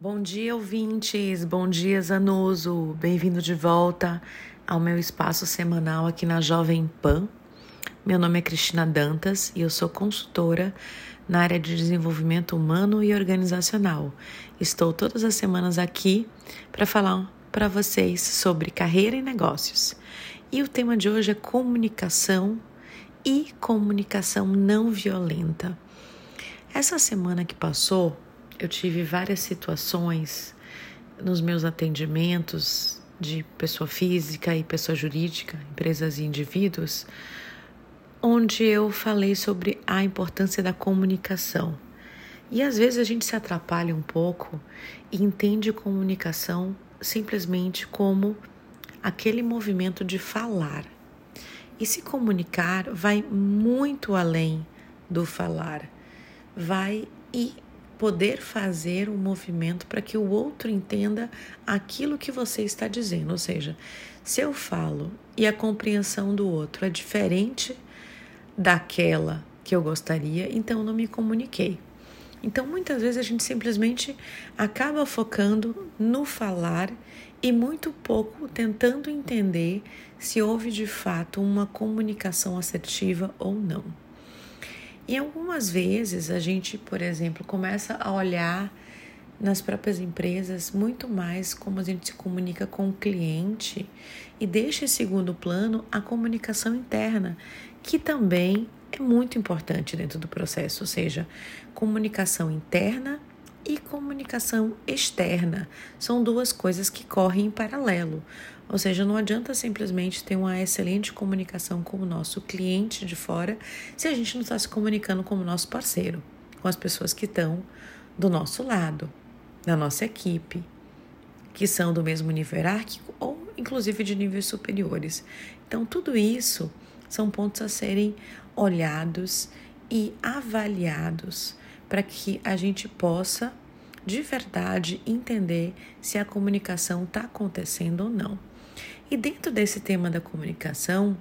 Bom dia, ouvintes. Bom dia, Zanuso. Bem-vindo de volta ao meu espaço semanal aqui na Jovem Pan. Meu nome é Cristina Dantas e eu sou consultora na área de desenvolvimento humano e organizacional. Estou todas as semanas aqui para falar para vocês sobre carreira e negócios. E o tema de hoje é comunicação e comunicação não violenta. Essa semana que passou, eu tive várias situações nos meus atendimentos de pessoa física e pessoa jurídica, empresas e indivíduos, onde eu falei sobre a importância da comunicação. E às vezes a gente se atrapalha um pouco e entende comunicação simplesmente como aquele movimento de falar. E se comunicar vai muito além do falar, vai e poder fazer um movimento para que o outro entenda aquilo que você está dizendo. Ou seja, se eu falo e a compreensão do outro é diferente daquela que eu gostaria, então eu não me comuniquei. Então, muitas vezes a gente simplesmente acaba focando no falar e muito pouco tentando entender se houve de fato uma comunicação assertiva ou não. E algumas vezes a gente, por exemplo, começa a olhar nas próprias empresas muito mais como a gente se comunica com o cliente e deixa em segundo plano a comunicação interna, que também é muito importante dentro do processo, ou seja, comunicação interna e comunicação externa. São duas coisas que correm em paralelo. Ou seja, não adianta simplesmente ter uma excelente comunicação com o nosso cliente de fora se a gente não está se comunicando com o nosso parceiro, com as pessoas que estão do nosso lado, da nossa equipe, que são do mesmo nível hierárquico ou inclusive de níveis superiores. Então, tudo isso são pontos a serem olhados e avaliados para que a gente possa de verdade entender se a comunicação está acontecendo ou não. E dentro desse tema da comunicação,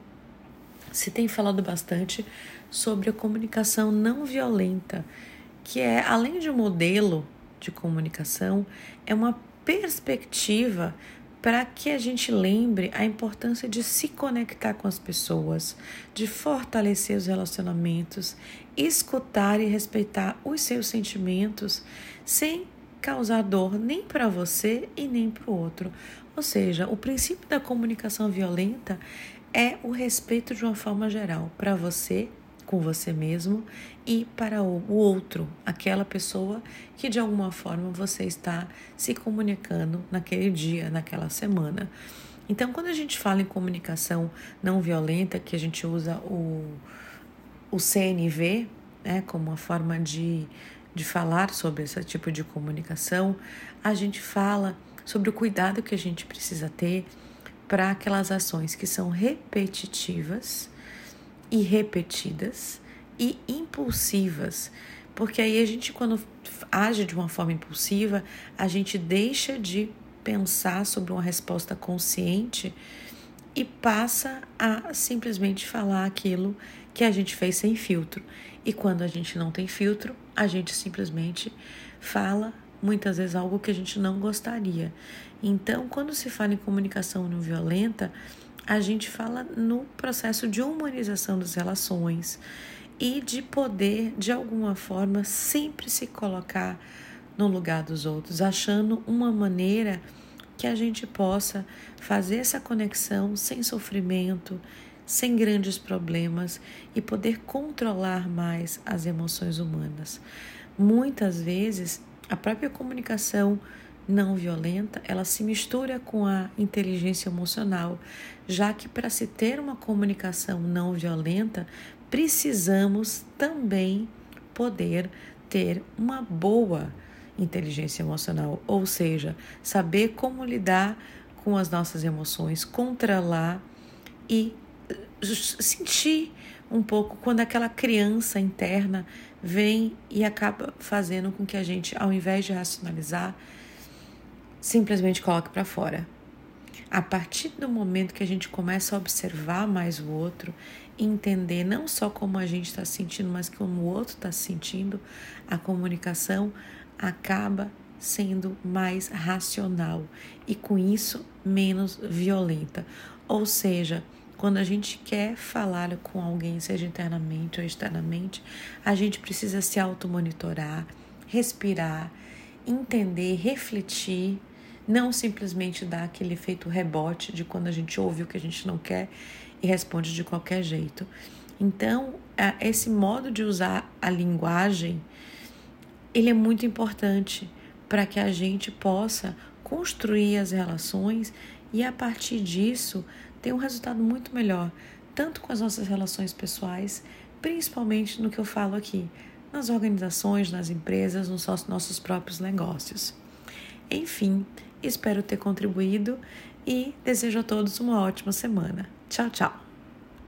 se tem falado bastante sobre a comunicação não violenta, que é, além de um modelo de comunicação, é uma perspectiva para que a gente lembre a importância de se conectar com as pessoas, de fortalecer os relacionamentos, escutar e respeitar os seus sentimentos sem causar dor nem para você e nem para o outro. Ou seja, o princípio da comunicação violenta é o respeito de uma forma geral para você, com você mesmo e para o outro, aquela pessoa que de alguma forma você está se comunicando naquele dia, naquela semana. Então, quando a gente fala em comunicação não violenta, que a gente usa o, o CNV né, como uma forma de, de falar sobre esse tipo de comunicação, a gente fala sobre o cuidado que a gente precisa ter para aquelas ações que são repetitivas e repetidas e impulsivas. Porque aí a gente, quando age de uma forma impulsiva, a gente deixa de pensar sobre uma resposta consciente e passa a simplesmente falar aquilo que a gente fez sem filtro. E quando a gente não tem filtro, a gente simplesmente fala muitas vezes algo que a gente não gostaria. Então, quando se fala em comunicação não violenta, a gente fala no processo de humanização das relações e de poder, de alguma forma, sempre se colocar no lugar dos outros, achando uma maneira que a gente possa fazer essa conexão sem sofrimento, sem grandes problemas e poder controlar mais as emoções humanas. Muitas vezes a própria comunicação não violenta, ela se mistura com a inteligência emocional, já que para se ter uma comunicação não violenta, precisamos também poder ter uma boa inteligência emocional, ou seja, saber como lidar com as nossas emoções, controlar e sentir um pouco quando aquela criança interna vem e acaba fazendo com que a gente, ao invés de racionalizar, simplesmente coloque para fora. A partir do momento que a gente começa a observar mais o outro, entender não só como a gente está sentindo, mas como o outro está se sentindo, a comunicação acaba sendo mais racional e com isso menos violenta. Ou seja, quando a gente quer falar com alguém, seja internamente ou externamente, a gente precisa se automonitorar, respirar, entender, refletir, não simplesmente dar aquele efeito rebote de quando a gente ouve o que a gente não quer e responde de qualquer jeito. Então, esse modo de usar a linguagem, ele é muito importante para que a gente possa construir as relações e a partir disso ter um resultado muito melhor, tanto com as nossas relações pessoais, principalmente no que eu falo aqui, nas organizações, nas empresas, nos nossos próprios negócios. Enfim, espero ter contribuído e desejo a todos uma ótima semana. Tchau, tchau!